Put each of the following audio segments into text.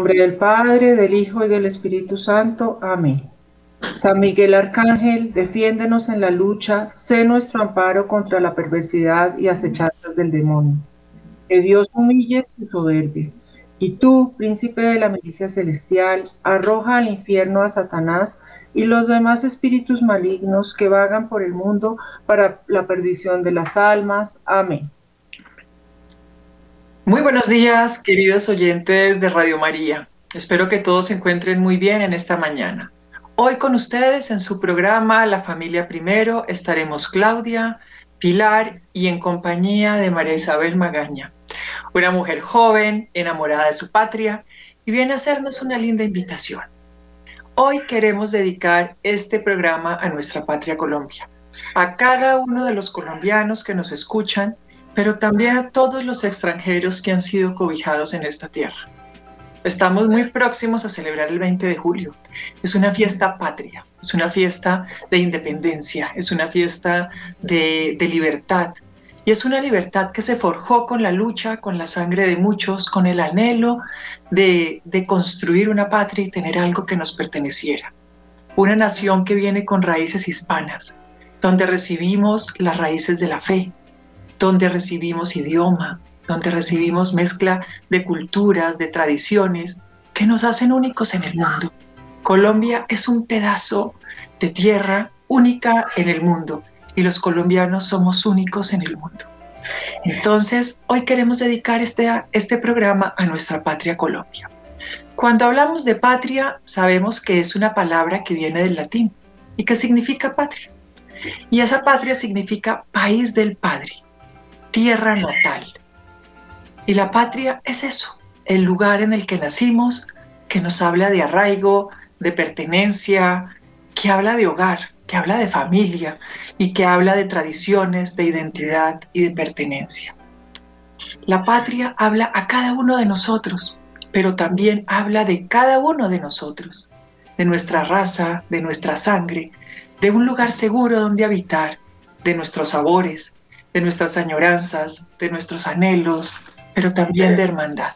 nombre del Padre, del Hijo y del Espíritu Santo. Amén. San Miguel Arcángel, defiéndenos en la lucha, sé nuestro amparo contra la perversidad y acechanzas del demonio. Que Dios humille su soberbia. Y tú, príncipe de la milicia celestial, arroja al infierno a Satanás y los demás espíritus malignos que vagan por el mundo para la perdición de las almas. Amén. Muy buenos días, queridos oyentes de Radio María. Espero que todos se encuentren muy bien en esta mañana. Hoy con ustedes en su programa La Familia Primero estaremos Claudia, Pilar y en compañía de María Isabel Magaña, una mujer joven, enamorada de su patria y viene a hacernos una linda invitación. Hoy queremos dedicar este programa a nuestra patria Colombia, a cada uno de los colombianos que nos escuchan pero también a todos los extranjeros que han sido cobijados en esta tierra. Estamos muy próximos a celebrar el 20 de julio. Es una fiesta patria, es una fiesta de independencia, es una fiesta de, libertad. Y es una libertad que se forjó con la lucha, con la sangre de muchos, con el anhelo de, construir una patria y tener algo que nos perteneciera. Una nación que viene con raíces hispanas, donde recibimos las raíces de la fe, donde recibimos idioma, donde recibimos mezcla de culturas, de tradiciones que nos hacen únicos en el mundo. Colombia es un pedazo de tierra única en el mundo y los colombianos somos únicos en el mundo. Entonces, hoy queremos dedicar este, este programa a nuestra patria Colombia. Cuando hablamos de patria, sabemos que es una palabra que viene del latín y que significa patria. Y esa patria significa país del Padre tierra natal. Y la patria es eso, el lugar en el que nacimos, que nos habla de arraigo, de pertenencia, que habla de hogar, que habla de familia y que habla de tradiciones, de identidad y de pertenencia. La patria habla a cada uno de nosotros, pero también habla de cada uno de nosotros, de nuestra raza, de nuestra sangre, de un lugar seguro donde habitar, de nuestros sabores, de nuestras añoranzas, de nuestros anhelos, pero también de hermandad.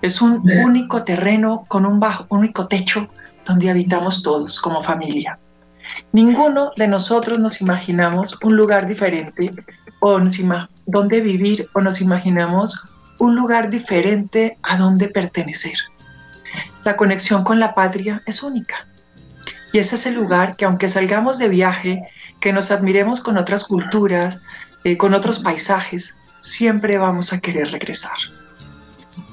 Es un único terreno con un bajo, único techo donde habitamos todos como familia. Ninguno de nosotros nos imaginamos un lugar diferente o donde vivir o nos imaginamos un lugar diferente a donde pertenecer. La conexión con la patria es única. Y ese es el lugar que aunque salgamos de viaje, que nos admiremos con otras culturas, eh, con otros paisajes, siempre vamos a querer regresar.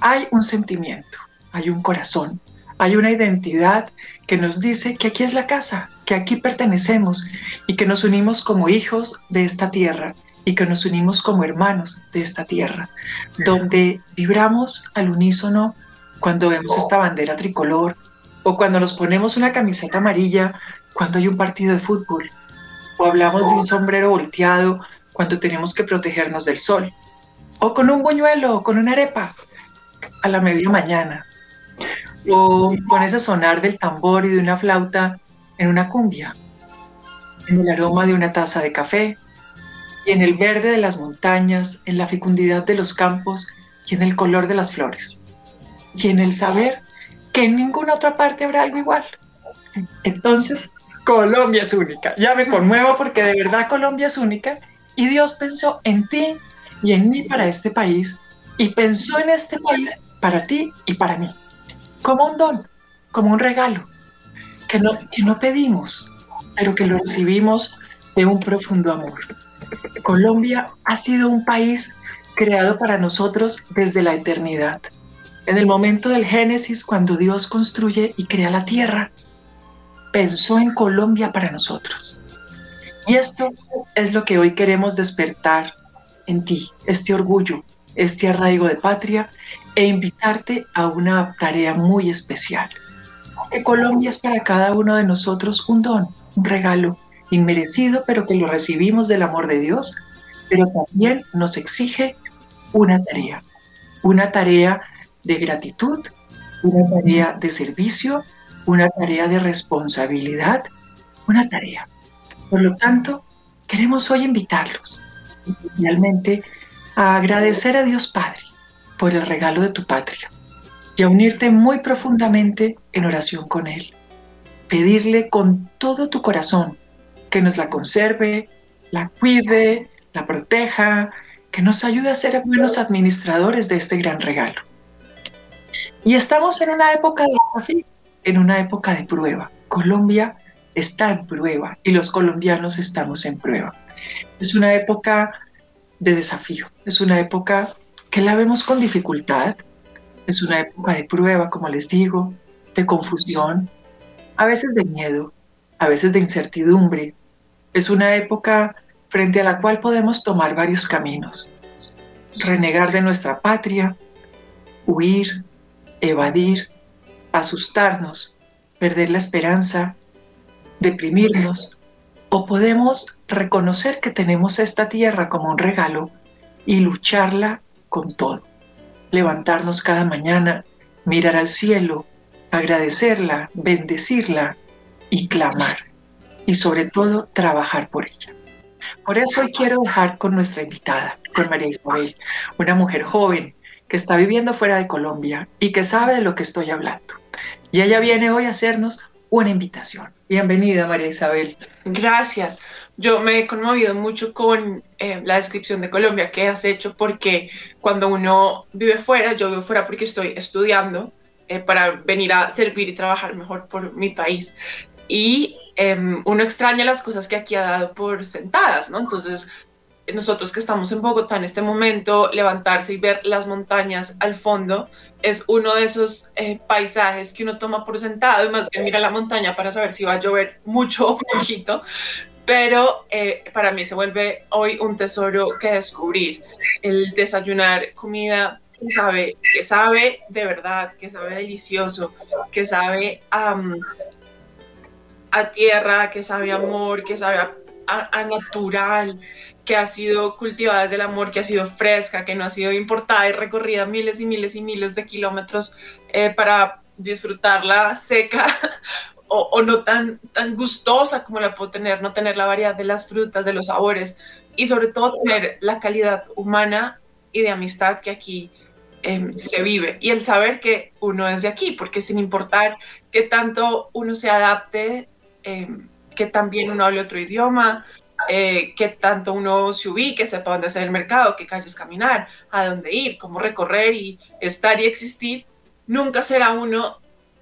Hay un sentimiento, hay un corazón, hay una identidad que nos dice que aquí es la casa, que aquí pertenecemos y que nos unimos como hijos de esta tierra y que nos unimos como hermanos de esta tierra, donde vibramos al unísono cuando vemos esta bandera tricolor o cuando nos ponemos una camiseta amarilla cuando hay un partido de fútbol o hablamos de un sombrero volteado cuando tenemos que protegernos del sol, o con un buñuelo, o con una arepa a la media mañana, o con ese sonar del tambor y de una flauta en una cumbia, en el aroma de una taza de café, y en el verde de las montañas, en la fecundidad de los campos y en el color de las flores, y en el saber que en ninguna otra parte habrá algo igual. Entonces, Colombia es única. Ya me conmuevo porque de verdad Colombia es única y Dios pensó en ti y en mí para este país y pensó en este país para ti y para mí, como un don, como un regalo, que no, que no pedimos, pero que lo recibimos de un profundo amor. Colombia ha sido un país creado para nosotros desde la eternidad. En el momento del Génesis, cuando Dios construye y crea la tierra, pensó en Colombia para nosotros. Y esto es lo que hoy queremos despertar en ti, este orgullo, este arraigo de patria e invitarte a una tarea muy especial. Que Colombia es para cada uno de nosotros un don, un regalo inmerecido, pero que lo recibimos del amor de Dios, pero también nos exige una tarea, una tarea de gratitud, una tarea de servicio, una tarea de responsabilidad, una tarea. Por lo tanto, queremos hoy invitarlos, especialmente, a agradecer a Dios Padre por el regalo de tu patria. y a unirte muy profundamente en oración con Él. Pedirle con todo tu corazón que nos la conserve, la cuide, la proteja, que nos ayude a ser buenos administradores de este gran regalo. Y estamos en una época de desafío, en una época de prueba. Colombia está en prueba y los colombianos estamos en prueba. Es una época de desafío, es una época que la vemos con dificultad, es una época de prueba, como les digo, de confusión, a veces de miedo, a veces de incertidumbre. Es una época frente a la cual podemos tomar varios caminos. Renegar de nuestra patria, huir, evadir, asustarnos, perder la esperanza, deprimirnos, o podemos reconocer que tenemos esta tierra como un regalo y lucharla con todo. Levantarnos cada mañana, mirar al cielo, agradecerla, bendecirla y clamar. Y sobre todo trabajar por ella. Por eso hoy quiero dejar con nuestra invitada, con María Isabel, una mujer joven que está viviendo fuera de Colombia y que sabe de lo que estoy hablando. Y ella viene hoy a hacernos una invitación. Bienvenida, María Isabel. Gracias. Yo me he conmovido mucho con eh, la descripción de Colombia que has hecho porque cuando uno vive fuera, yo vivo fuera porque estoy estudiando eh, para venir a servir y trabajar mejor por mi país. Y em, uno extraña las cosas que aquí ha dado por sentadas, ¿no? Entonces, nosotros que estamos en Bogotá en este momento, levantarse y ver las montañas al fondo es uno de esos eh, paisajes que uno toma por sentado. Y más bien mira la montaña para saber si va a llover mucho o poquito. Pero eh, para mí se vuelve hoy un tesoro que descubrir, el desayunar comida que sabe, que sabe de verdad, que sabe delicioso, que sabe a tierra, que sabe amor, que sabe a natural, que ha sido cultivada desde el amor, que ha sido fresca, que no ha sido importada y recorrida miles y miles y miles de kilómetros eh, para disfrutarla seca o, no tan, tan gustosa como la puedo tener, no tener la variedad de las frutas, de los sabores y sobre todo tener la calidad humana y de amistad que aquí em, se vive. Y el saber que uno es de aquí, porque sin importar que tanto uno se adapte, em, que también uno hable otro idioma, eh, que tanto uno se ubique, sepa dónde hacer el mercado, qué calles caminar, a dónde ir, cómo recorrer y estar y existir, nunca será uno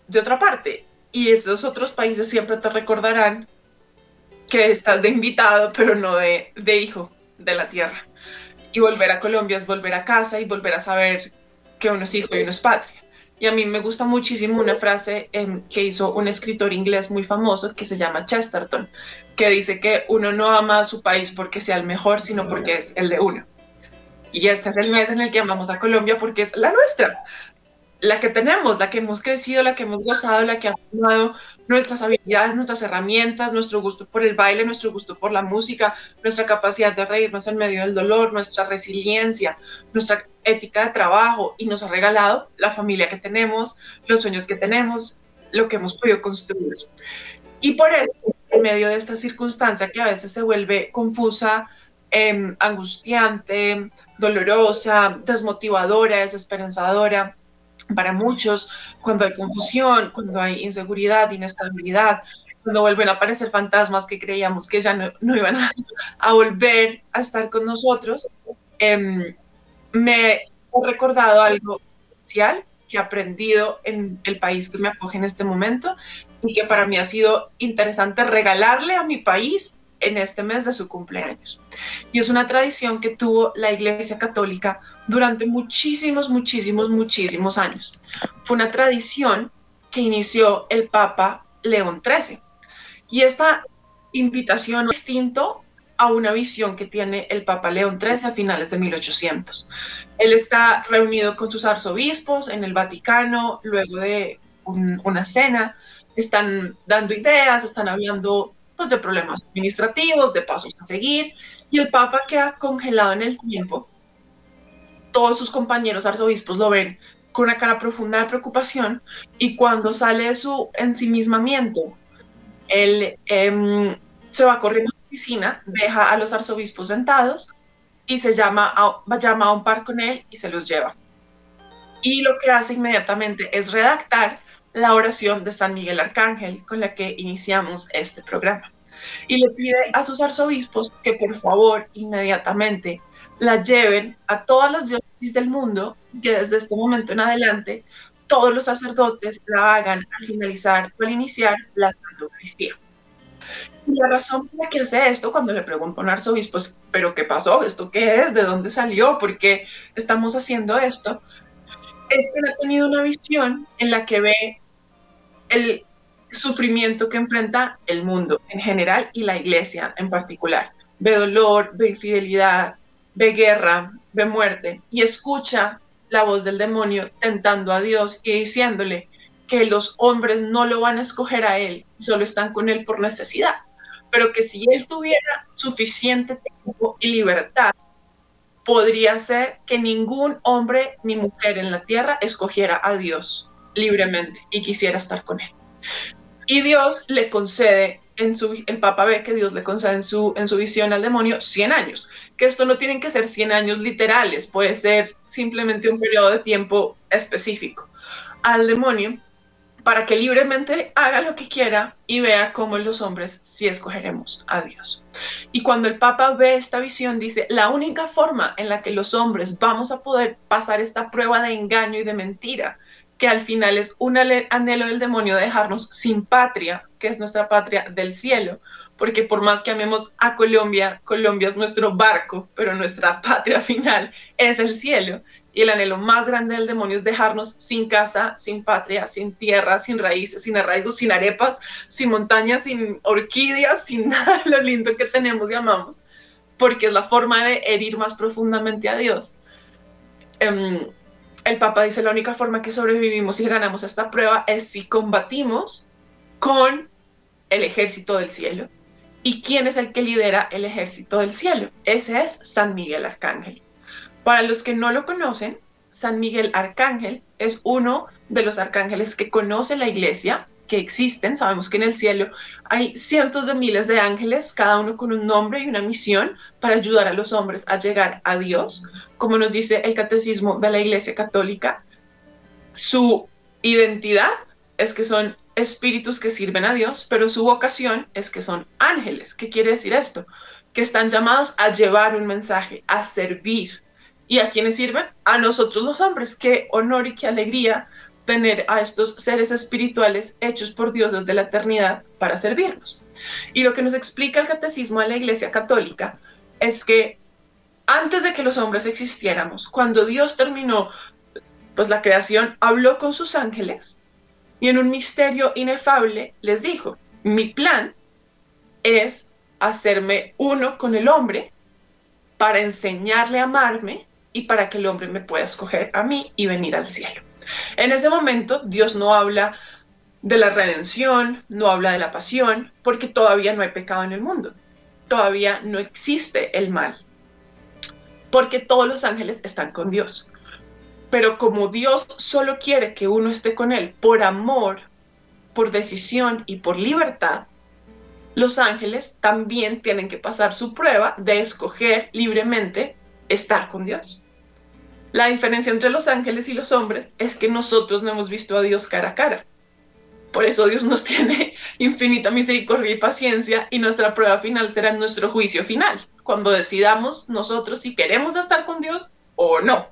de otra parte. Y esos otros países siempre te recordarán que estás de invitado, pero no de, de hijo de la tierra. Y volver a Colombia es volver a casa y volver a saber que uno es hijo y uno es patria. Y a mí me gusta muchísimo una frase em, que hizo un escritor inglés muy famoso que se llama Chesterton, que dice que uno no ama a su país porque sea el mejor, sino porque es el de uno. Y este es el mes en el que amamos a Colombia porque es la nuestra la que tenemos, la que hemos crecido, la que hemos gozado, la que ha formado nuestras habilidades, nuestras herramientas, nuestro gusto por el baile, nuestro gusto por la música, nuestra capacidad de reírnos en medio del dolor, nuestra resiliencia, nuestra ética de trabajo y nos ha regalado la familia que tenemos, los sueños que tenemos, lo que hemos podido construir. Y por eso, en medio de esta circunstancia que a veces se vuelve confusa, em, angustiante, dolorosa, desmotivadora, desesperanzadora, para muchos, cuando hay confusión, cuando hay inseguridad, inestabilidad, cuando vuelven a aparecer fantasmas que creíamos que ya no, iban a, volver a estar con nosotros, em, me he recordado algo especial que he aprendido en el país que me acoge en este momento y que para mí ha sido interesante regalarle a mi país en este mes de su cumpleaños. Y es una tradición que tuvo la Iglesia Católica durante muchísimos, muchísimos, muchísimos años. Fue una tradición que inició el Papa León XIII. Y esta invitación es distinto a una visión que tiene el Papa León XIII a finales de 1800. Él está reunido con sus arzobispos en el Vaticano luego de una cena, están dando ideas, están hablando pues, de problemas administrativos, de pasos a seguir, y el Papa queda congelado en el tiempo. Todos sus compañeros arzobispos lo ven con una cara profunda de preocupación y cuando sale de su ensimismamiento, él em, se va corriendo a la oficina, deja a los arzobispos sentados y se llama a, llama a un par con él y se los lleva. y lo que hace inmediatamente es redactar la oración de San Miguel Arcángel con la que iniciamos este programa. Y le pide a sus arzobispos que por favor inmediatamente la lleven a todas las diócesis del mundo, que desde este momento en adelante todos los sacerdotes la hagan al finalizar o al iniciar la Santa Eucaristía. Y la razón por la que hace esto, cuando le pregunto a un arzobispo, ¿pero qué pasó? ¿Esto qué es? ¿De dónde salió? ¿Por qué estamos haciendo esto? Es que ha tenido una visión en la que ve el sufrimiento que enfrenta el mundo en general y la iglesia en particular. Ve dolor, ve infidelidad, ve guerra, ve muerte y escucha la voz del demonio tentando a Dios y diciéndole que los hombres no lo van a escoger a él, solo están con él por necesidad, pero que si él tuviera suficiente tiempo y libertad, podría ser que ningún hombre ni mujer en la tierra escogiera a Dios libremente y quisiera estar con él. Y Dios le concede en su, el Papa ve que Dios le concede en su, en su visión al demonio 100 años, que esto no tienen que ser 100 años literales, puede ser simplemente un periodo de tiempo específico al demonio para que libremente haga lo que quiera y vea cómo los hombres sí escogeremos a Dios. Y cuando el Papa ve esta visión, dice, la única forma en la que los hombres vamos a poder pasar esta prueba de engaño y de mentira que al final es un anhelo del demonio de dejarnos sin patria, que es nuestra patria del cielo, porque por más que amemos a Colombia, Colombia es nuestro barco, pero nuestra patria final es el cielo. Y el anhelo más grande del demonio es dejarnos sin casa, sin patria, sin tierra, sin raíces, sin arraigos, sin arepas, sin montañas, sin orquídeas, sin nada de lo lindo que tenemos y amamos, porque es la forma de herir más profundamente a Dios. Em, el Papa dice, la única forma que sobrevivimos y ganamos esta prueba es si combatimos con el ejército del cielo. ¿Y quién es el que lidera el ejército del cielo? Ese es San Miguel Arcángel. Para los que no lo conocen, San Miguel Arcángel es uno de los arcángeles que conoce la iglesia que existen. Sabemos que en el cielo hay cientos de miles de ángeles, cada uno con un nombre y una misión para ayudar a los hombres a llegar a Dios. Como nos dice el catecismo de la Iglesia Católica, su identidad es que son espíritus que sirven a Dios, pero su vocación es que son ángeles. ¿Qué quiere decir esto? Que están llamados a llevar un mensaje, a servir. ¿Y a quiénes sirven? A nosotros los hombres. Qué honor y qué alegría tener a estos seres espirituales hechos por Dios desde la eternidad para servirnos. Y lo que nos explica el catecismo de la Iglesia Católica es que antes de que los hombres existiéramos, cuando Dios terminó pues la creación, habló con sus ángeles y en un misterio inefable les dijo, mi plan es hacerme uno con el hombre para enseñarle a amarme y para que el hombre me pueda escoger a mí y venir al cielo. En ese momento Dios no habla de la redención, no habla de la pasión, porque todavía no hay pecado en el mundo, todavía no existe el mal, porque todos los ángeles están con Dios. Pero como Dios solo quiere que uno esté con Él por amor, por decisión y por libertad, los ángeles también tienen que pasar su prueba de escoger libremente estar con Dios. La diferencia entre los ángeles y los hombres es que nosotros no hemos visto a Dios cara a cara. Por eso Dios nos tiene infinita misericordia y paciencia y nuestra prueba final será nuestro juicio final, cuando decidamos nosotros si queremos estar con Dios o no.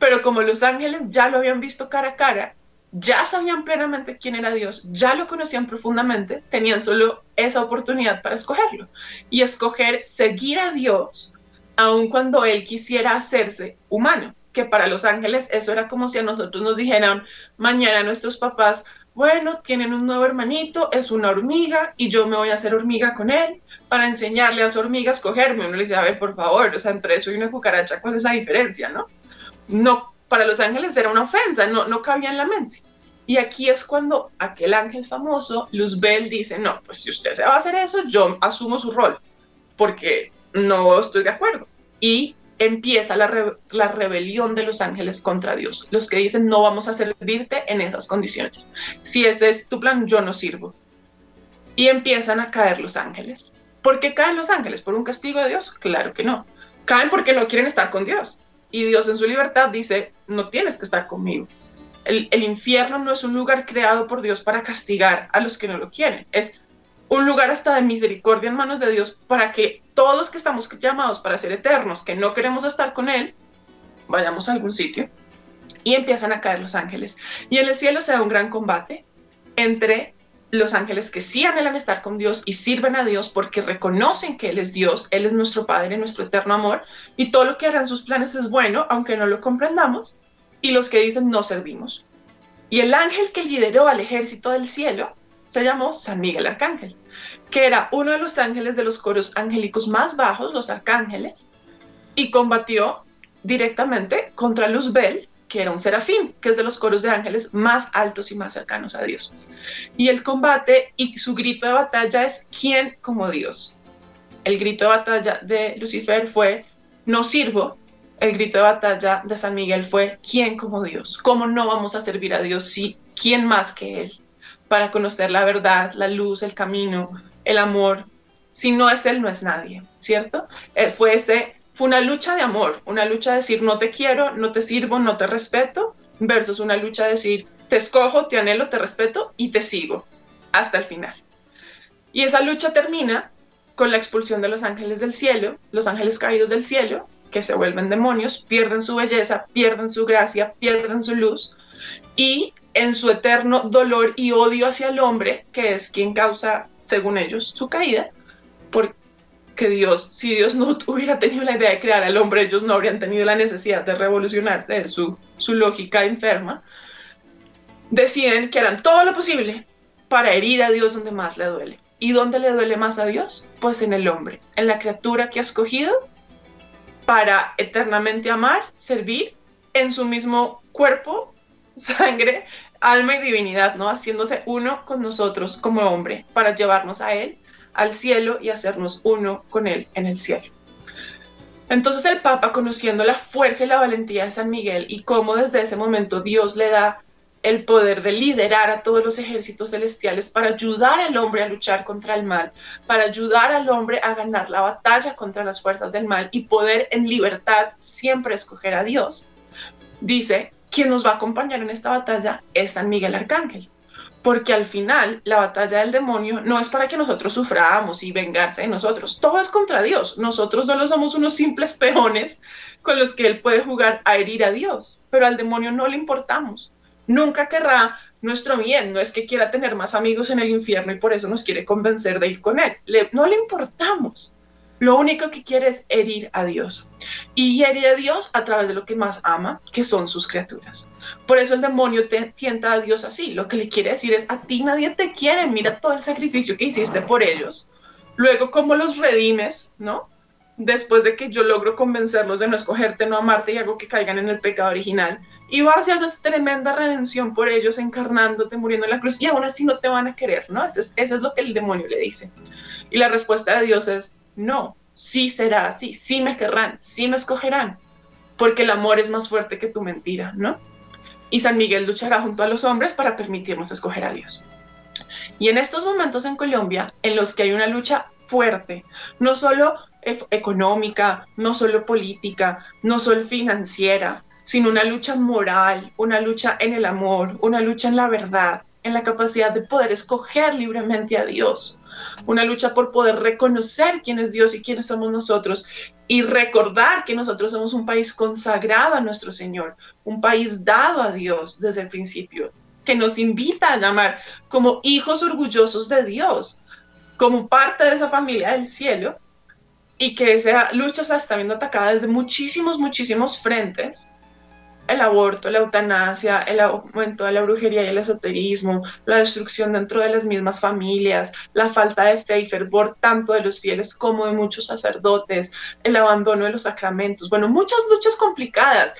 Pero como los ángeles ya lo habían visto cara a cara, ya sabían plenamente quién era Dios, ya lo conocían profundamente, tenían solo esa oportunidad para escogerlo. Y escoger seguir a Dios aun cuando Él quisiera hacerse humano que para los ángeles eso era como si a nosotros nos dijeran mañana nuestros papás, bueno, tienen un nuevo hermanito, es una hormiga y yo me voy a hacer hormiga con él para enseñarle a su hormiga a escogerme. Uno le dice, a ver, por favor, o sea, entre eso y una cucaracha, ¿cuál es la diferencia, no? No, para los ángeles era una ofensa, no, no cabía en la mente. Y aquí es cuando aquel ángel famoso, Luzbel, dice, no, pues si usted se va a hacer eso, yo asumo su rol, porque no estoy de acuerdo. Y empieza la, rebelión de los ángeles contra Dios. Los que dicen, no vamos a servirte en esas condiciones. Si ese es tu plan, yo no sirvo. Y empiezan a caer los ángeles. ¿Por qué caen los ángeles? ¿Por un castigo de Dios? Claro que no. Caen porque no quieren estar con Dios. y Dios en su libertad dice, no tienes que estar conmigo. El, infierno no es un lugar creado por Dios para castigar a los que no lo quieren, es un lugar hasta de misericordia en manos de Dios para que todos que estamos llamados para ser eternos, que no queremos estar con Él, vayamos a algún sitio y empiezan a caer los ángeles. Y en el cielo se da un gran combate entre los ángeles que sí anhelan estar con Dios y sirven a Dios porque reconocen que Él es Dios, Él es nuestro Padre, nuestro eterno amor, y todo lo que harán sus planes es bueno, aunque no lo comprendamos, y los que dicen no servimos. Y el ángel que lideró al ejército del cielo se llamó San Miguel Arcángel, que era uno de los ángeles de los coros angélicos más bajos, los arcángeles, y combatió directamente contra Luzbel, que era un serafín, que es de los coros de ángeles más altos y más cercanos a Dios. Y el combate y su grito de batalla es ¿quién como Dios? El grito de batalla de Lucifer fue no sirvo. El grito de batalla de San Miguel fue ¿quién como Dios? ¿Cómo no vamos a servir a Dios si quién más que Él? Para conocer la verdad, la luz, el camino, el amor. Si no es Él, no es nadie, ¿cierto? Eh, fue ese fue una lucha de amor, una lucha de decir no te quiero, no te sirvo, no te respeto, versus una lucha de decir te escojo, te anhelo, te respeto y te sigo hasta el final. Y esa lucha termina con la expulsión de los ángeles del cielo, los ángeles caídos del cielo, que se vuelven demonios, pierden su belleza, pierden su gracia, pierden su luz, y en su eterno dolor y odio hacia el hombre, que es quien causa, según ellos, su caída, por, que Dios, si Dios no hubiera tenido la idea de crear al hombre, ellos no habrían tenido la necesidad de revolucionarse de su, su lógica enferma, deciden que harán todo lo posible para herir a Dios donde más le duele. ¿Y dónde le duele más a Dios? Pues en el hombre, en la criatura que ha escogido para eternamente amar, servir en su mismo cuerpo, sangre, alma y divinidad, ¿no? Haciéndose uno con nosotros como hombre para llevarnos a Él al cielo y hacernos uno con Él en el cielo. Entonces el Papa, conociendo la fuerza y la valentía de San Miguel y cómo desde ese momento Dios le da el poder de liderar a todos los ejércitos celestiales para ayudar al hombre a luchar contra el mal, para ayudar al hombre a ganar la batalla contra las fuerzas del mal y poder en libertad siempre escoger a Dios, dice, quien nos va a acompañar en esta batalla es San Miguel Arcángel porque al final la batalla del demonio no es para que nosotros suframos y vengarse de nosotros, todo es contra Dios, nosotros solo somos unos simples peones con los que Él puede jugar a herir a Dios, pero al demonio no le importamos, nunca querrá nuestro bien, no es que quiera tener más amigos en el infierno y por eso nos quiere convencer de ir con Él, no le importamos, lo único que quiere es herir a Dios. Y hiere a Dios a través de lo que más ama, que son sus criaturas. Por eso el demonio te tienta a Dios así. Lo que le quiere decir es, a ti nadie te quiere, mira todo el sacrificio que hiciste por ellos. Luego, ¿cómo los redimes? ¿No? Después de que yo logro convencerlos de no escogerte, no amarte y hago que caigan en el pecado original. Y vas y haces tremenda redención por ellos, encarnándote, muriendo en la cruz, y aún así no te van a querer, ¿no? Eso es, eso es lo que el demonio le dice. Y la respuesta de Dios es, no, sí será así, sí me querrán, sí me escogerán, porque el amor es más fuerte que tu mentira, ¿no? Y San Miguel luchará junto a los hombres para permitirnos escoger a Dios. Y en estos momentos en Colombia, en los que hay una lucha fuerte, no solo económica, no solo política, no solo financiera, sino una lucha moral, una lucha en el amor, una lucha en la verdad, en la capacidad de poder escoger libremente a Dios, una lucha por poder reconocer quién es Dios y quiénes somos nosotros y recordar que nosotros somos un país consagrado a nuestro Señor, un país dado a Dios desde el principio, que nos invita a llamar como hijos orgullosos de Dios, como parte de esa familia del cielo y que esa lucha está viendo atacada desde muchísimos, muchísimos frentes el aborto, la eutanasia, el aumento de la brujería y el esoterismo, la destrucción dentro de las mismas familias, la falta de fe y fervor tanto de los fieles como de muchos sacerdotes, el abandono de los sacramentos, bueno, muchas luchas complicadas,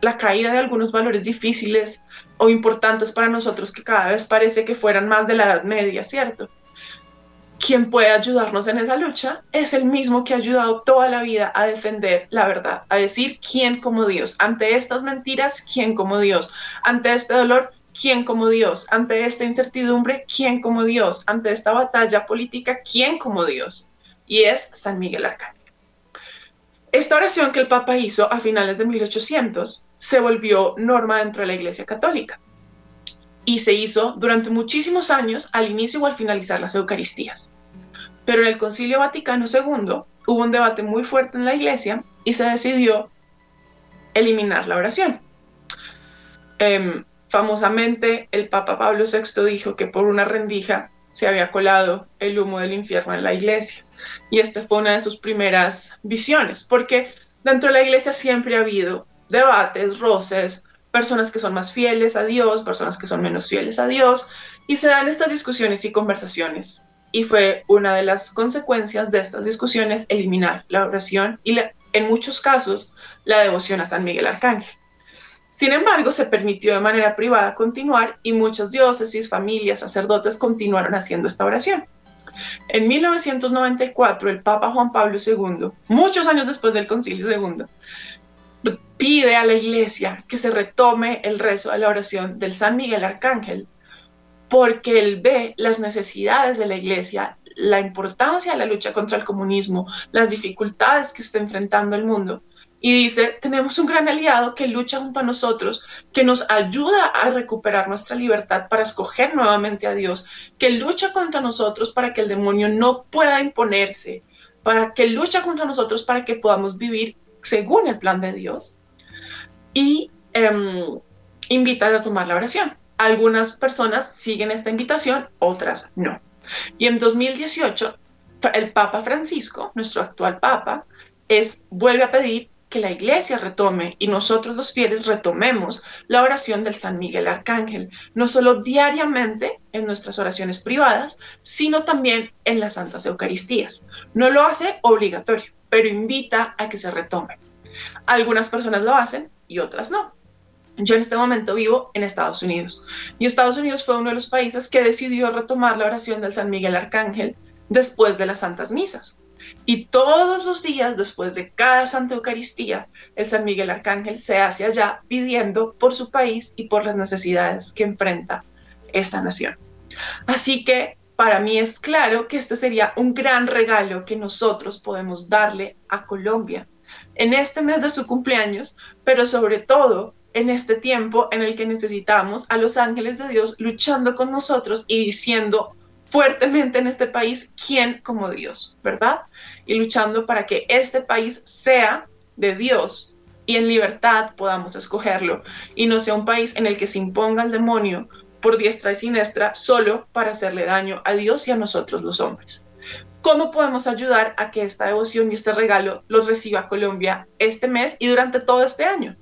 la caída de algunos valores difíciles o importantes para nosotros que cada vez parece que fueran más de la Edad Media, ¿cierto? Quien puede ayudarnos en esa lucha es el mismo que ha ayudado toda la vida a defender la verdad, a decir quién como Dios. Ante estas mentiras, quién como Dios. Ante este dolor, quién como Dios. Ante esta incertidumbre, quién como Dios. Ante esta batalla política, quién como Dios. Y es San Miguel Arcángel. Esta oración que el Papa hizo a finales de 1800 se volvió norma dentro de la Iglesia Católica y se hizo durante muchísimos años al inicio o al finalizar las Eucaristías. Pero en el Concilio Vaticano II hubo un debate muy fuerte en la Iglesia y se decidió eliminar la oración. Em, famosamente, el Papa Pablo VI dijo que por una rendija se había colado el humo del infierno en la iglesia. Y esta fue una de sus primeras visiones, porque dentro de la iglesia siempre ha habido debates, roces, personas que son más fieles a Dios, personas que son menos fieles a Dios, y se dan estas discusiones y conversaciones. Y fue una de las consecuencias de estas discusiones eliminar la oración y en muchos casos la devoción a San Miguel Arcángel. Sin embargo, se permitió de manera privada continuar y muchas diócesis, familias, sacerdotes continuaron haciendo esta oración. En 1994, el Papa Juan Pablo II, muchos años después del Concilio II, pide a la Iglesia que se retome el rezo de la oración del San Miguel Arcángel, porque él ve las necesidades de la Iglesia, la importancia de la lucha contra el comunismo, las dificultades que está enfrentando el mundo, y dice, tenemos un gran aliado que lucha junto a nosotros, que nos ayuda a recuperar nuestra libertad para escoger nuevamente a Dios, que lucha contra nosotros para que el demonio no pueda imponerse, para que lucha contra nosotros para que podamos vivir según el plan de Dios. Y em, invita a tomar la oración. Algunas personas siguen esta invitación, otras no. Y en 2018, el Papa Francisco, nuestro actual Papa, es, vuelve a pedir que la iglesia retome y nosotros los fieles retomemos la oración del San Miguel Arcángel, no solo diariamente en nuestras oraciones privadas, sino también en las Santas Eucaristías. No lo hace obligatorio, pero invita a que se retome. Algunas personas lo hacen y otras no. Yo en este momento vivo en Estados Unidos y Estados Unidos fue uno de los países que decidió retomar la oración del San Miguel Arcángel después de las Santas Misas. Y todos los días, después de cada Santa Eucaristía, el San Miguel Arcángel se hace allá pidiendo por su país y por las necesidades que enfrenta esta nación. Así que para mí es claro que este sería un gran regalo que nosotros podemos darle a Colombia en este mes de su cumpleaños, pero sobre todo en este tiempo en el que necesitamos a los ángeles de Dios luchando con nosotros y diciendo, fuertemente en este país quién como Dios, ¿verdad? Y luchando para que este país sea de Dios y en libertad podamos escogerlo y no sea un país en el que se imponga el demonio por diestra y siniestra solo para hacerle daño a Dios y a nosotros los hombres. ¿Cómo podemos ayudar a que esta devoción y este regalo los reciba Colombia este mes y durante todo este año?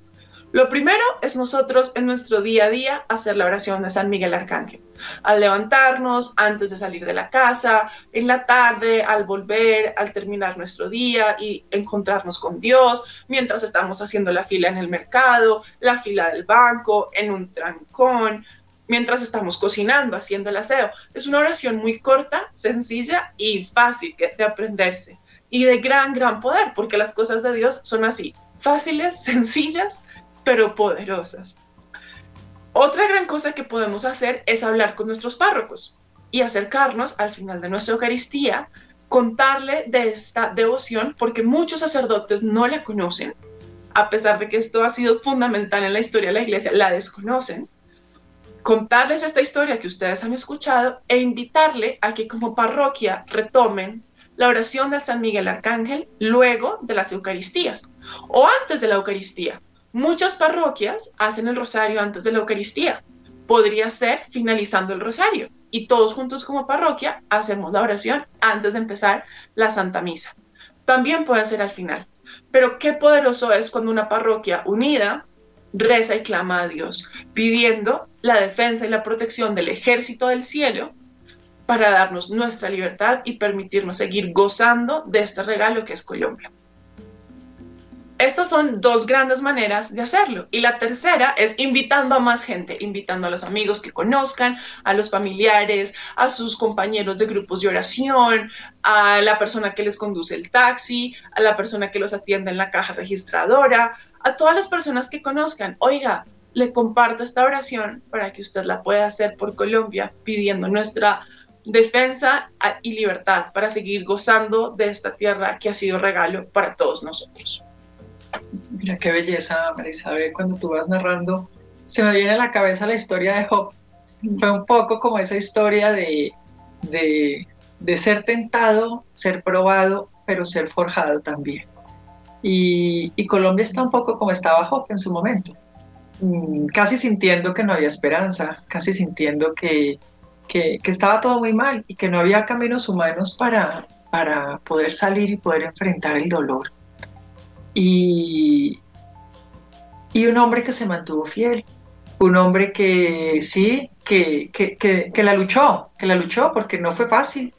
Lo primero es nosotros en nuestro día a día hacer la oración de San Miguel Arcángel. Al levantarnos, antes de salir de la casa, en la tarde, al volver, al terminar nuestro día y encontrarnos con Dios, mientras estamos haciendo la fila en el mercado, la fila del banco, en un trancón, mientras estamos cocinando, haciendo el aseo. Es una oración muy corta, sencilla y fácil de aprenderse y de gran, gran poder, porque las cosas de Dios son así, fáciles, sencillas pero poderosas. Otra gran cosa que podemos hacer es hablar con nuestros párrocos y acercarnos al final de nuestra Eucaristía, contarle de esta devoción, porque muchos sacerdotes no la conocen, a pesar de que esto ha sido fundamental en la historia de la iglesia, la desconocen. Contarles esta historia que ustedes han escuchado e invitarle a que como parroquia retomen la oración del San Miguel Arcángel luego de las Eucaristías o antes de la Eucaristía, Muchas parroquias hacen el rosario antes de la Eucaristía. Podría ser finalizando el rosario y todos juntos como parroquia hacemos la oración antes de empezar la Santa Misa. También puede ser al final. Pero qué poderoso es cuando una parroquia unida reza y clama a Dios, pidiendo la defensa y la protección del ejército del cielo para darnos nuestra libertad y permitirnos seguir gozando de este regalo que es Colombia. Estas son dos grandes maneras de hacerlo. Y la tercera es invitando a más gente, invitando a los amigos que conozcan, a los familiares, a sus compañeros de grupos de oración, a la persona que les conduce el taxi, a la persona que los atiende en la caja registradora, a todas las personas que conozcan. Oiga, le comparto esta oración para que usted la pueda hacer por Colombia, pidiendo nuestra defensa y libertad para seguir gozando de esta tierra que ha sido regalo para todos nosotros. Mira qué belleza, María Isabel, cuando tú vas narrando, se me viene a la cabeza la historia de Job. Fue un poco como esa historia de, de, ser tentado, ser probado, pero ser forjado también. Y, y, Colombia está un poco como estaba Job en su momento, mm, casi sintiendo que no había esperanza, casi sintiendo que, que, que, estaba todo muy mal y que no había caminos humanos para, para poder salir y poder enfrentar el dolor. Y, y un hombre que se mantuvo fiel, un hombre que sí, que, que, que la luchó, que la luchó porque no fue fácil,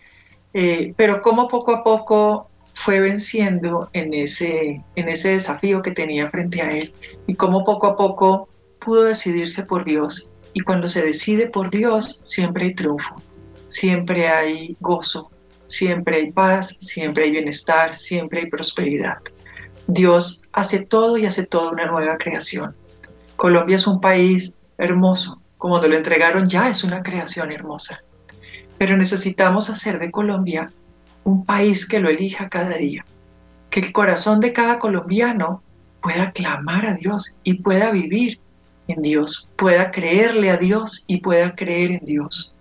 eh, pero como poco a poco fue venciendo en ese, en ese desafío que tenía frente a él. Y cómo poco a poco pudo decidirse por Dios. Y cuando se decide por Dios, siempre hay triunfo, siempre hay gozo, siempre hay paz, siempre hay bienestar, siempre hay prosperidad. Dios hace todo y hace toda una nueva creación. Colombia es un país hermoso, como nos lo entregaron ya es una creación hermosa. Pero necesitamos hacer de Colombia un país que lo elija cada día, que el corazón de cada colombiano pueda clamar a Dios y pueda vivir en Dios, pueda creerle a Dios y pueda creer en Dios.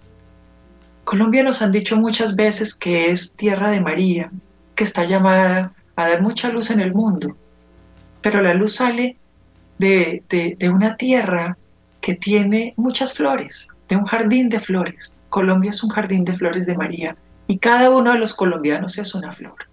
Colombia nos han dicho muchas veces que es tierra de María, que está llamada a dar mucha luz en el mundo, pero la luz sale de, de, una tierra que tiene muchas flores, de un jardín de flores. Colombia es un jardín de flores de María y cada uno de los colombianos es una flor.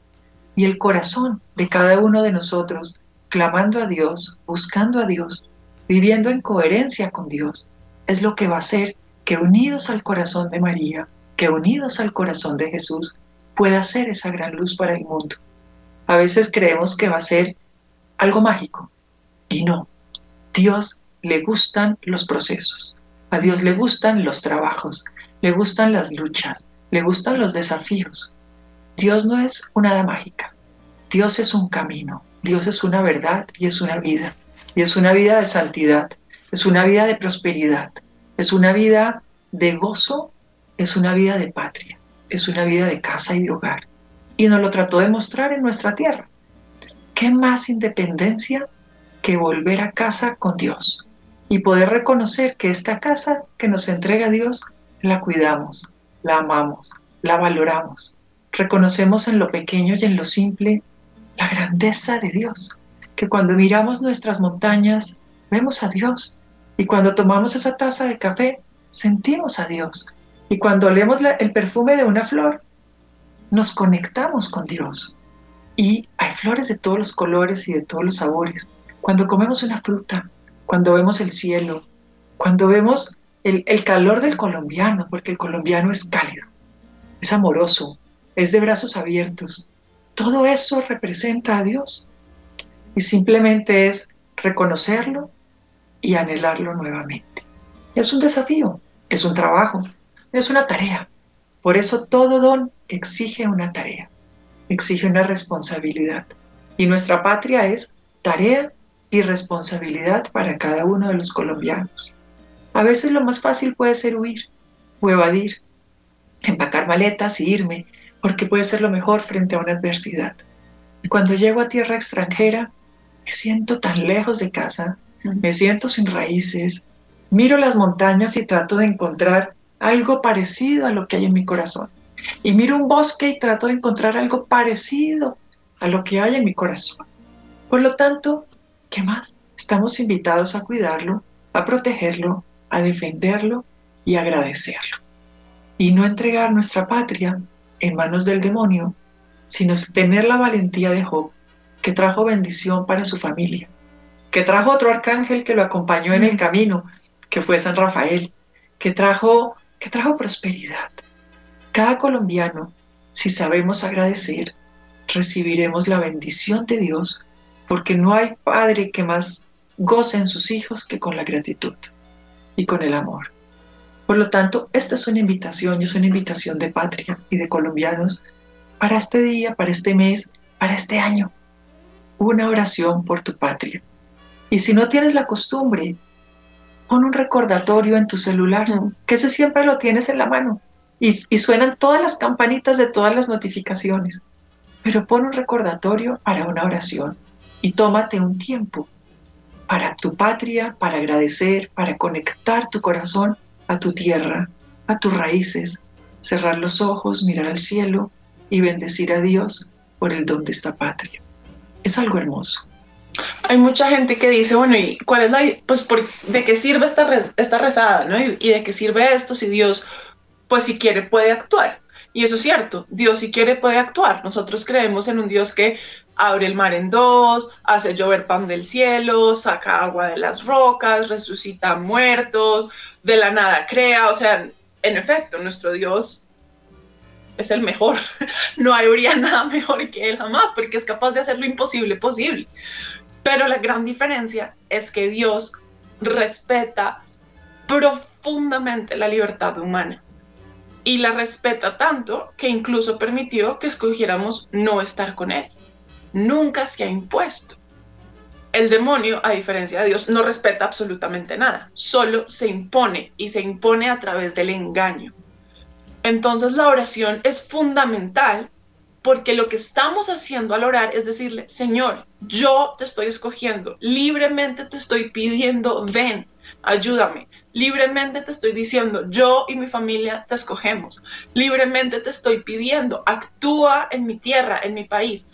Y el corazón de cada uno de nosotros, clamando a Dios, buscando a Dios, viviendo en coherencia con Dios, es lo que va a hacer que unidos al corazón de María, que unidos al corazón de Jesús, pueda ser esa gran luz para el mundo. A veces creemos que va a ser algo mágico y no. Dios le gustan los procesos, a Dios le gustan los trabajos, le gustan las luchas, le gustan los desafíos. Dios no es una hada mágica. Dios es un camino. Dios es una verdad y es una vida. Y es una vida de santidad. Es una vida de prosperidad. Es una vida de gozo. Es una vida de patria. Es una vida de casa y de hogar. Y nos lo trató de mostrar en nuestra tierra. ¿Qué más independencia que volver a casa con Dios? Y poder reconocer que esta casa que nos entrega Dios la cuidamos, la amamos, la valoramos. Reconocemos en lo pequeño y en lo simple la grandeza de Dios, que cuando miramos nuestras montañas vemos a Dios y cuando tomamos esa taza de café sentimos a Dios y cuando olemos el perfume de una flor nos conectamos con Dios. Y hay flores de todos los colores y de todos los sabores. Cuando comemos una fruta, cuando vemos el cielo, cuando vemos el, calor del colombiano, porque el colombiano es cálido, es amoroso, es de brazos abiertos. Todo eso representa a Dios. Y simplemente es reconocerlo y anhelarlo nuevamente. Es un desafío, es un trabajo, es una tarea. Por eso todo don exige una tarea, exige una responsabilidad. Y nuestra patria es tarea y responsabilidad para cada uno de los colombianos. A veces lo más fácil puede ser huir o evadir, empacar maletas y irme, porque puede ser lo mejor frente a una adversidad. Y cuando llego a tierra extranjera, me siento tan lejos de casa, me siento sin raíces, miro las montañas y trato de encontrar algo parecido a lo que hay en mi corazón. Y miro un bosque y trato de encontrar algo parecido a lo que hay en mi corazón. Por lo tanto, ¿qué más? Estamos invitados a cuidarlo, a protegerlo, a defenderlo y agradecerlo. Y no entregar nuestra patria en manos del demonio, sino tener la valentía de Job, que trajo bendición para su familia, que trajo otro arcángel que lo acompañó en el camino, que fue San Rafael, que trajo, que trajo prosperidad. Cada colombiano, si sabemos agradecer, recibiremos la bendición de Dios, porque no hay padre que más goce en sus hijos que con la gratitud y con el amor. Por lo tanto, esta es una invitación y es una invitación de patria y de colombianos para este día, para este mes, para este año. Una oración por tu patria. Y si no tienes la costumbre, pon un recordatorio en tu celular, que ese siempre lo tienes en la mano. Y, y suenan todas las campanitas de todas las notificaciones. Pero pon un recordatorio para una oración. y tómate un tiempo para tu patria, para agradecer, para conectar tu corazón a tu tierra, a tus raíces, cerrar los ojos, mirar al cielo y bendecir a Dios por el don de esta patria. Es algo hermoso. Hay mucha gente que dice, bueno, ¿y cuál es la, pues, por, de qué sirve esta, esta rezada, ¿no? Y, y de qué sirve esto si Dios, pues, si quiere, puede actuar. Y eso es cierto, Dios si quiere puede actuar. Nosotros creemos en un Dios que abre el mar en dos, hace llover pan del cielo, saca agua de las rocas, resucita muertos, de la nada crea. O sea, en efecto, nuestro Dios es el mejor. No habría nada mejor que Él jamás, porque es capaz de hacer lo imposible posible. Pero la gran diferencia es que Dios respeta profundamente la libertad humana y la respeta tanto que incluso permitió que escogiéramos no estar con Él. Nunca se ha impuesto. El demonio, a diferencia de Dios, no respeta absolutamente nada, solo se impone y se impone a través del engaño. Entonces la oración es fundamental porque lo que estamos haciendo al orar es decirle, Señor, yo te estoy escogiendo, libremente te estoy pidiendo, ven, ayúdame. Libremente te estoy diciendo, yo y mi familia te escogemos. Libremente te estoy pidiendo, actúa en mi tierra, en mi país.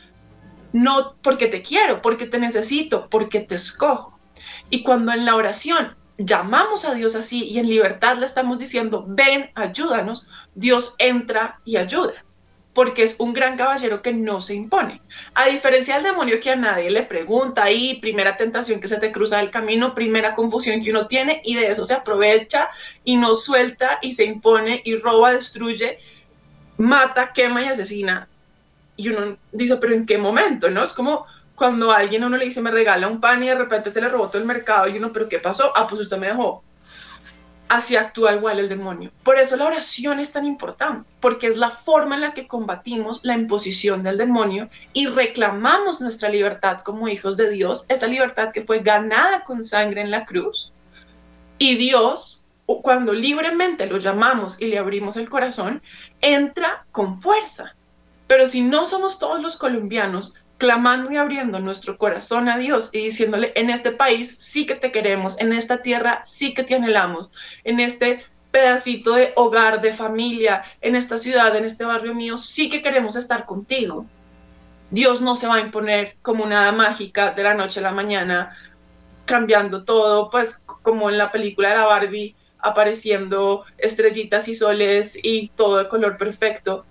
No porque te quiero, porque te necesito, porque te escojo. Y cuando en la oración llamamos a Dios así y en libertad le estamos diciendo, ven, ayúdanos, Dios entra y ayuda porque es un gran caballero que no se impone. A diferencia del demonio que a nadie le pregunta ahí, primera tentación que se te cruza el camino, primera confusión que uno tiene y de eso se aprovecha y no suelta y se impone y roba, destruye, mata, quema y asesina. Y uno dice, pero ¿en qué momento? ¿No? Es como cuando alguien a uno le dice, me regala un pan y de repente se le robó todo el mercado y uno, pero ¿qué pasó? Ah, pues usted me dejó así actúa igual el demonio. Por eso la oración es tan importante, porque es la forma en la que combatimos la imposición del demonio y reclamamos nuestra libertad como hijos de Dios, esa libertad que fue ganada con sangre en la cruz. Y Dios, cuando libremente lo llamamos y le abrimos el corazón, entra con fuerza. Pero si no somos todos los colombianos clamando y abriendo nuestro corazón a Dios y diciéndole, en este país sí que te queremos, en esta tierra sí que te anhelamos, en este pedacito de hogar, de familia, en esta ciudad, en este barrio mío, sí que queremos estar contigo. Dios no se va a imponer como una mágica de la noche a la mañana, cambiando todo, pues como en la película de la Barbie, apareciendo estrellitas y soles y todo de color perfecto,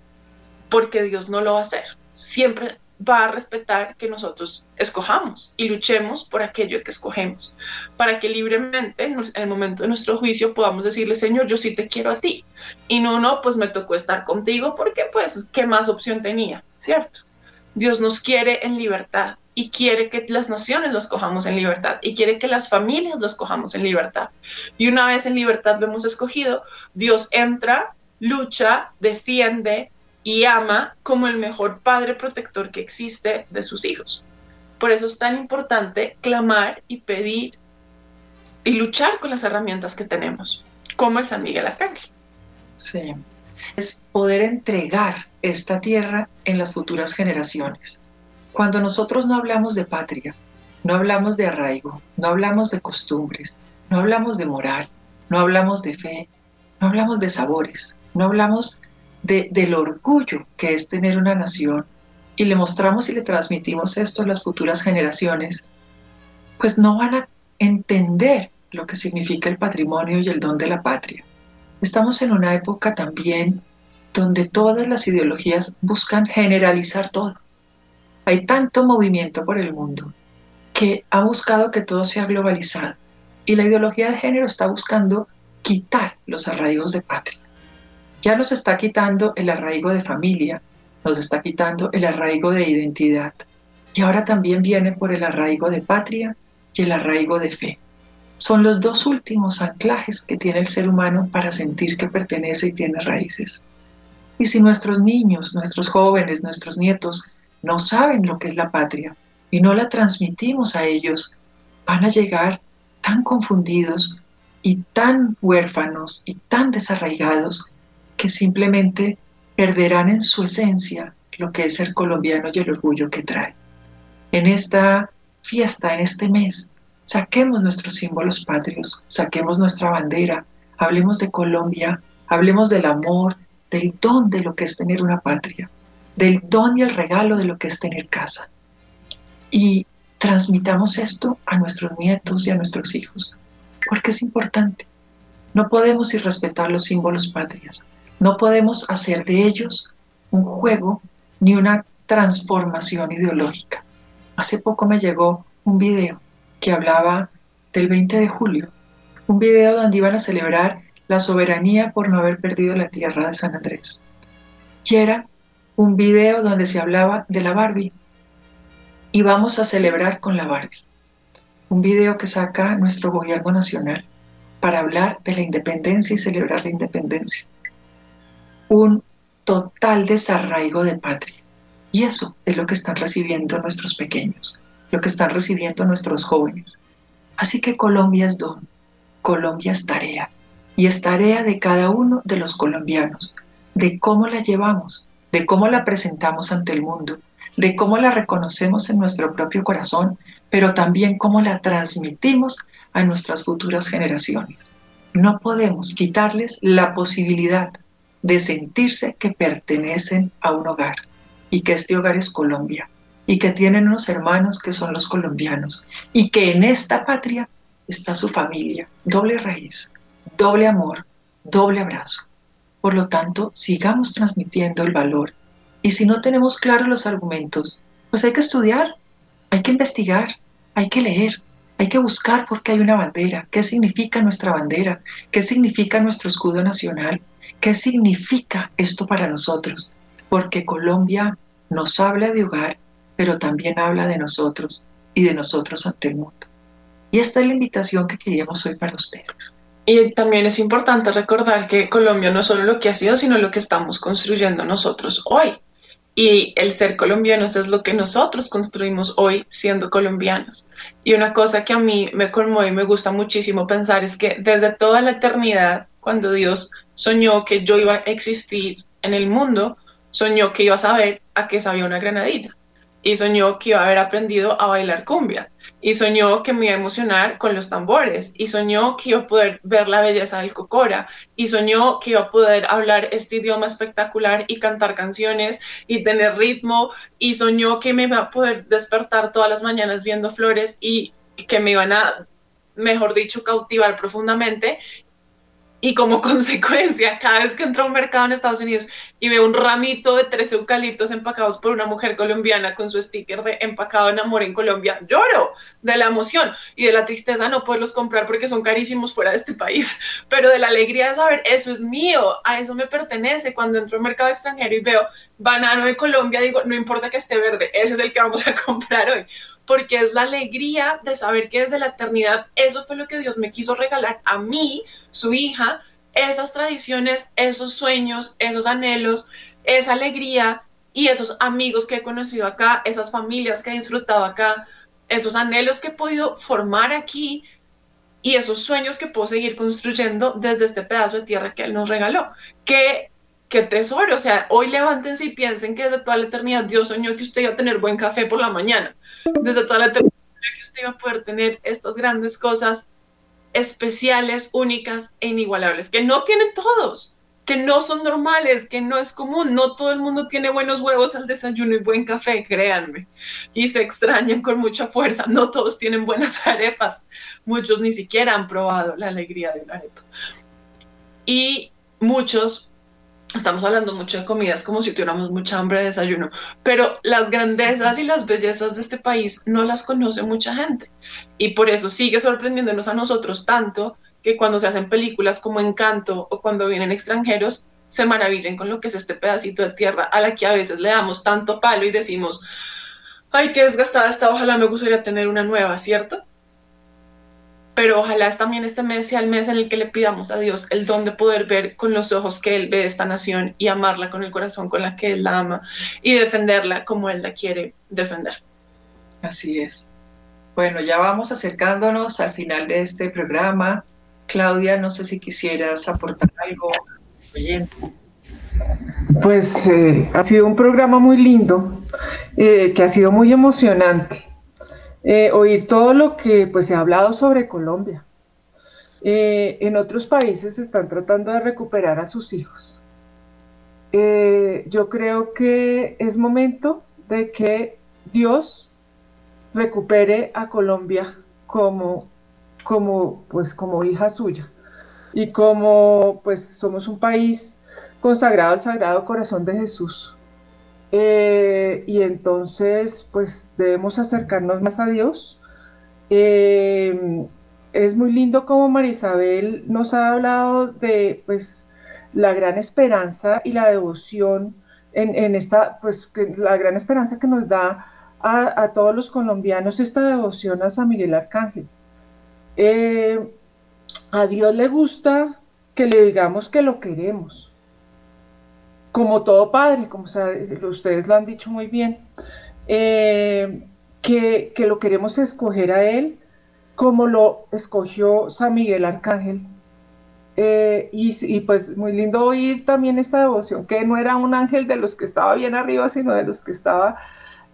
porque Dios no lo va a hacer. Siempre va a respetar que nosotros escojamos y luchemos por aquello que escogemos, para que libremente en el momento de nuestro juicio podamos decirle, Señor, yo sí te quiero a ti. Y no, no, pues me tocó estar contigo porque pues, ¿qué más opción tenía? ¿Cierto? Dios nos quiere en libertad y quiere que las naciones los cojamos en libertad y quiere que las familias los cojamos en libertad. Y una vez en libertad lo hemos escogido, Dios entra, lucha, defiende, y ama como el mejor padre protector que existe de sus hijos. Por eso es tan importante clamar y pedir y luchar con las herramientas que tenemos, como el San Miguel Arcángel. Sí, es poder entregar esta tierra en las futuras generaciones. Cuando nosotros no hablamos de patria, no hablamos de arraigo, no hablamos de costumbres, no hablamos de moral, no hablamos de fe, no hablamos de sabores, no hablamos del orgullo que es tener una nación y le mostramos y le transmitimos esto a las futuras generaciones, pues no van a entender lo que significa el patrimonio y el don de la patria. Estamos en una época también donde todas las ideologías buscan generalizar todo. Hay tanto movimiento por el mundo que ha buscado que todo sea globalizado y la ideología de género está buscando quitar los arraigos de patria ya nos está quitando el arraigo de familia, nos está quitando el arraigo de identidad. Y ahora también viene por el arraigo de patria y el arraigo de fe. Son los dos últimos anclajes que tiene el ser humano para sentir que pertenece y tiene raíces. Y si nuestros niños, nuestros jóvenes, nuestros nietos no saben lo que es la patria y no la transmitimos a ellos, van a llegar tan confundidos y tan huérfanos y tan desarraigados que simplemente perderán en su esencia lo que es ser colombiano y el orgullo que trae. En esta fiesta en este mes, saquemos nuestros símbolos patrios, saquemos nuestra bandera, hablemos de Colombia, hablemos del amor, del don de lo que es tener una patria, del don y el regalo de lo que es tener casa. Y transmitamos esto a nuestros nietos y a nuestros hijos, porque es importante. No podemos irrespetar los símbolos patrias, no podemos hacer de ellos un juego ni una transformación ideológica. Hace poco me llegó un video que hablaba del 20 de julio, un video donde iban a celebrar la soberanía por no haber perdido la tierra de San Andrés. Y era un video donde se hablaba de la Barbie. Y vamos a celebrar con la Barbie. Un video que saca nuestro gobierno nacional para hablar de la independencia y celebrar la independencia. Un total desarraigo de patria. Y eso es lo que están recibiendo nuestros pequeños, lo que están recibiendo nuestros jóvenes. Así que Colombia es don, Colombia es tarea, y es tarea de cada uno de los colombianos, de cómo la llevamos, de cómo la presentamos ante el mundo, de cómo la reconocemos en nuestro propio corazón, pero también cómo la transmitimos a nuestras futuras generaciones. No podemos quitarles la posibilidad de sentirse que pertenecen a un hogar y que este hogar es Colombia y que tienen unos hermanos que son los colombianos y que en esta patria está su familia, doble raíz, doble amor, doble abrazo. Por lo tanto, sigamos transmitiendo el valor. Y si no tenemos claros los argumentos, pues hay que estudiar, hay que investigar, hay que leer, hay que buscar por qué hay una bandera, qué significa nuestra bandera, qué significa nuestro escudo nacional, qué significa esto para nosotros. Porque Colombia nos habla de hogar, pero también habla de nosotros y de nosotros ante el mundo. Y esta es la invitación que queríamos hoy para ustedes. Y también es importante recordar que Colombia no solo lo que ha sido, sino lo que estamos construyendo nosotros hoy. Y el ser colombianos es lo que nosotros construimos hoy siendo colombianos. Y una cosa que a mí me conmueve y me gusta muchísimo pensar es que desde toda la eternidad, cuando Dios soñó que yo iba a existir en el mundo, soñó que iba a saber a qué sabía una granadilla y soñó que iba a haber aprendido a bailar cumbia y soñó que me iba a emocionar con los tambores y soñó que iba a poder ver la belleza del cocora y soñó que iba a poder hablar este idioma espectacular y cantar canciones y tener ritmo y soñó que me iba a poder despertar todas las mañanas viendo flores y que me iban a mejor dicho, cautivar profundamente y como consecuencia, cada vez que entro a un mercado en Estados Unidos y veo un ramito de tres eucaliptos empacados por una mujer colombiana con su sticker de empacado en amor en Colombia, lloro de la emoción y de la tristeza no poderlos comprar porque son carísimos fuera de este país, pero de la alegría de saber eso es mío, a eso me pertenece. Cuando entro a un mercado extranjero y veo banano de Colombia, digo, no importa que esté verde, ese es el que vamos a comprar hoy porque es la alegría de saber que desde la eternidad eso fue lo que Dios me quiso regalar a mí, su hija, esas tradiciones, esos sueños, esos anhelos, esa alegría y esos amigos que he conocido acá, esas familias que he disfrutado acá, esos anhelos que he podido formar aquí y esos sueños que puedo seguir construyendo desde este pedazo de tierra que Él nos regaló. Que qué tesoro. O sea, hoy levántense y piensen que desde toda la eternidad Dios soñó que usted iba a tener buen café por la mañana. Desde toda la eternidad que usted iba a poder tener estas grandes cosas especiales, únicas e inigualables, que no tienen todos, que no son normales, que no es común. No todo el mundo tiene buenos huevos al desayuno y buen café, créanme. Y se extrañan con mucha fuerza. No todos tienen buenas arepas. Muchos ni siquiera han probado la alegría de una arepa. Y muchos estamos hablando mucho de comidas como si tuviéramos mucha hambre de desayuno, pero las grandezas y las bellezas de este país no las conoce mucha gente. Y por eso sigue sorprendiéndonos a nosotros tanto que cuando se hacen películas como Encanto o cuando vienen extranjeros, se maravillen con lo que es este pedacito de tierra a la que a veces le damos tanto palo y decimos, ay, qué desgastada está, ojalá me gustaría tener una nueva, ¿cierto? Pero ojalá también este mes sea el mes en el que le pidamos a Dios el don de poder ver con los ojos que Él ve esta nación y amarla con el corazón con la que Él la ama y defenderla como Él la quiere defender. Así es. Bueno, ya vamos acercándonos al final de este programa. Claudia, no sé si quisieras aportar algo oyente. Pues eh, ha sido un programa muy lindo, eh, que ha sido muy emocionante. Eh, oír todo lo que pues se ha hablado sobre Colombia. Eh, en otros países están tratando de recuperar a sus hijos. Eh, yo creo que es momento de que Dios recupere a Colombia como, como, pues, como hija suya y como pues somos un país consagrado al Sagrado Corazón de Jesús. Eh, y entonces pues debemos acercarnos más a Dios. Eh, es muy lindo como Marisabel nos ha hablado de pues la gran esperanza y la devoción en, esta, pues la gran esperanza que nos da a, todos los colombianos esta devoción a San Miguel Arcángel. Eh, a Dios le gusta que le digamos que lo queremos, como todo padre, como ustedes lo han dicho muy bien, eh, que, lo queremos escoger a Él como lo escogió San Miguel Arcángel. Eh, y, pues muy lindo oír también esta devoción, que no era un ángel de los que estaba bien arriba, sino de los que estaba,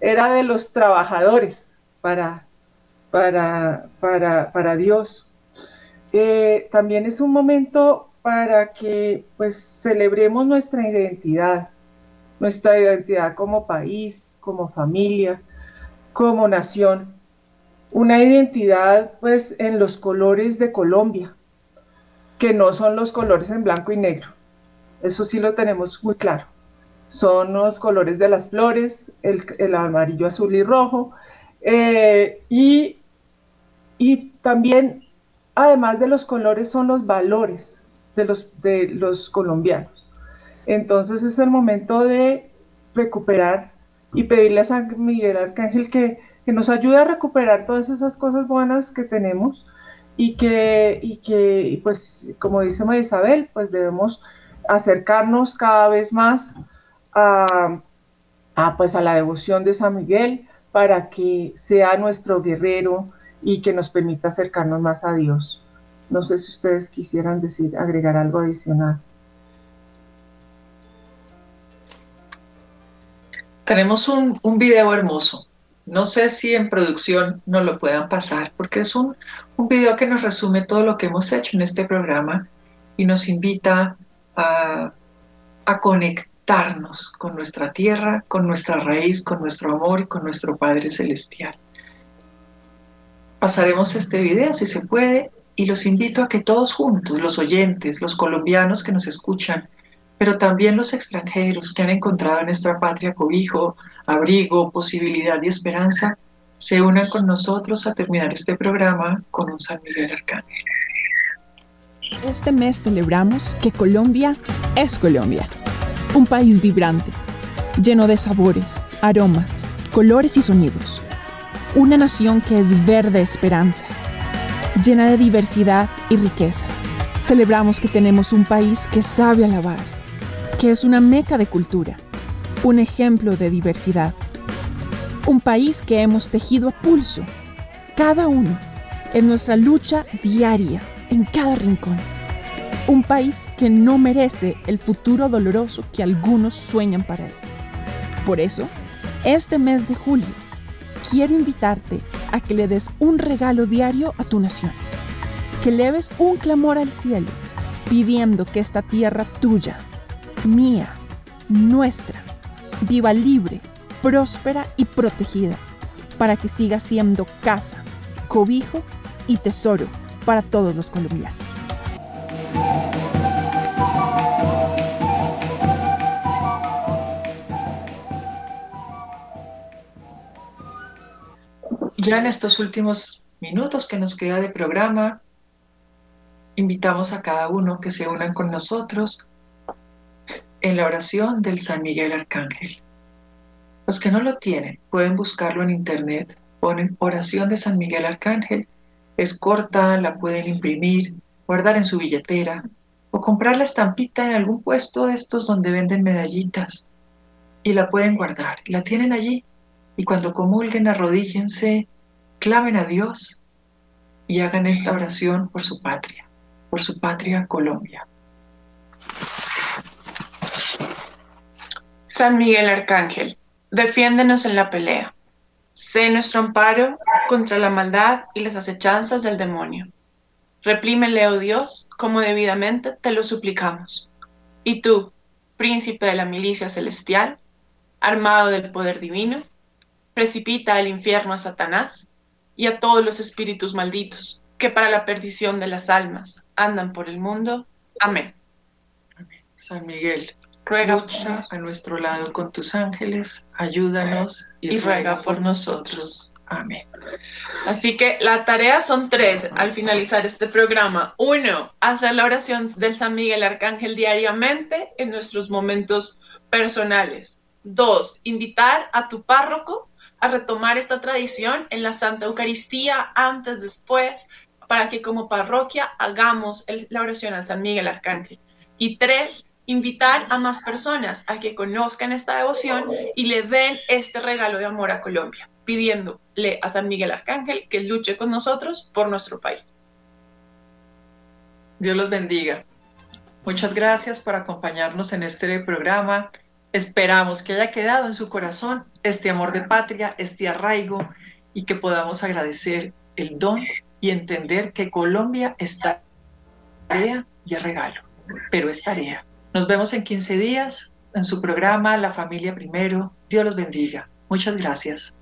era de los trabajadores para, para, para, para Dios. Eh, también es un momento para que pues celebremos nuestra identidad, nuestra identidad como país, como familia, como nación. Una identidad pues en los colores de Colombia, que no son los colores en blanco y negro. Eso sí lo tenemos muy claro. Son los colores de las flores, el, amarillo, azul y rojo. Eh, y, y también además de los colores, son los valores de los, de los colombianos. Entonces es el momento de recuperar y pedirle a San Miguel Arcángel que, nos ayude a recuperar todas esas cosas buenas que tenemos y que, y que pues como dice María Isabel, pues debemos acercarnos cada vez más a, a, pues a la devoción de San Miguel para que sea nuestro guerrero, y que nos permita acercarnos más a Dios. No sé si ustedes quisieran decir, agregar algo adicional. Tenemos un, un video hermoso. No sé si en producción nos lo puedan pasar, porque es un, un video que nos resume todo lo que hemos hecho en este programa y nos invita a, a conectarnos con nuestra tierra, con nuestra raíz, con nuestro amor y con nuestro Padre Celestial. Pasaremos este video si se puede y los invito a que todos juntos, los oyentes, los colombianos que nos escuchan, pero también los extranjeros que han encontrado en nuestra patria cobijo, abrigo, posibilidad y esperanza, se unan con nosotros a terminar este programa con un San Miguel Arcángel. Este mes celebramos que Colombia es Colombia, un país vibrante, lleno de sabores, aromas, colores y sonidos una nación que es verde esperanza, llena de diversidad y riqueza. Celebramos que tenemos un país que sabe alabar, que es una meca de cultura, un ejemplo de diversidad. Un país que hemos tejido a pulso, cada uno, en nuestra lucha diaria, en cada rincón. Un país que no merece el futuro doloroso que algunos sueñan para él. Por eso, este mes de julio, quiero invitarte a que le des un regalo diario a tu nación, que leves un clamor al cielo pidiendo que esta tierra tuya, mía, nuestra, viva libre, próspera y protegida, para que siga siendo casa, cobijo y tesoro para todos los colombianos. Ya en estos últimos minutos que nos queda de programa, invitamos a cada uno que se unan con nosotros en la oración del San Miguel Arcángel. Los que no lo tienen pueden buscarlo en internet, ponen oración de San Miguel Arcángel, es corta, la pueden imprimir, guardar en su billetera o comprar la estampita en algún puesto de estos donde venden medallitas y la pueden guardar. La tienen allí y cuando comulguen arrodíllense clamen a Dios y hagan esta oración por su patria, por su patria Colombia. San Miguel Arcángel, defiéndenos en la pelea. Sé nuestro amparo contra la maldad y las acechanzas del demonio. Reprímele, oh Dios, como debidamente te lo suplicamos. Y tú, príncipe de la milicia celestial, armado del poder divino, precipita al infierno a Satanás y a todos los espíritus malditos que para la perdición de las almas andan por el mundo. Amén. San Miguel, ruega a nuestro lado con tus ángeles, ayúdanos y, ruega por nosotros. Amén. Así que la tarea son tres al finalizar este programa. Uno, hacer la oración del San Miguel Arcángel diariamente en nuestros momentos personales. Dos, invitar a tu párroco a retomar esta tradición en la Santa Eucaristía antes, después, para que como parroquia hagamos la oración al San Miguel Arcángel. Y tres, invitar a más personas a que conozcan esta devoción y le den este regalo de amor a Colombia, pidiéndole a San Miguel Arcángel que luche con nosotros por nuestro país. Dios los bendiga. Muchas gracias por acompañarnos en este programa. Esperamos que haya quedado en su corazón este amor de patria, este arraigo y que podamos agradecer el don y entender que Colombia está tarea y es regalo, pero es tarea. Nos vemos en 15 días en su programa La Familia Primero. Dios los bendiga. Muchas gracias.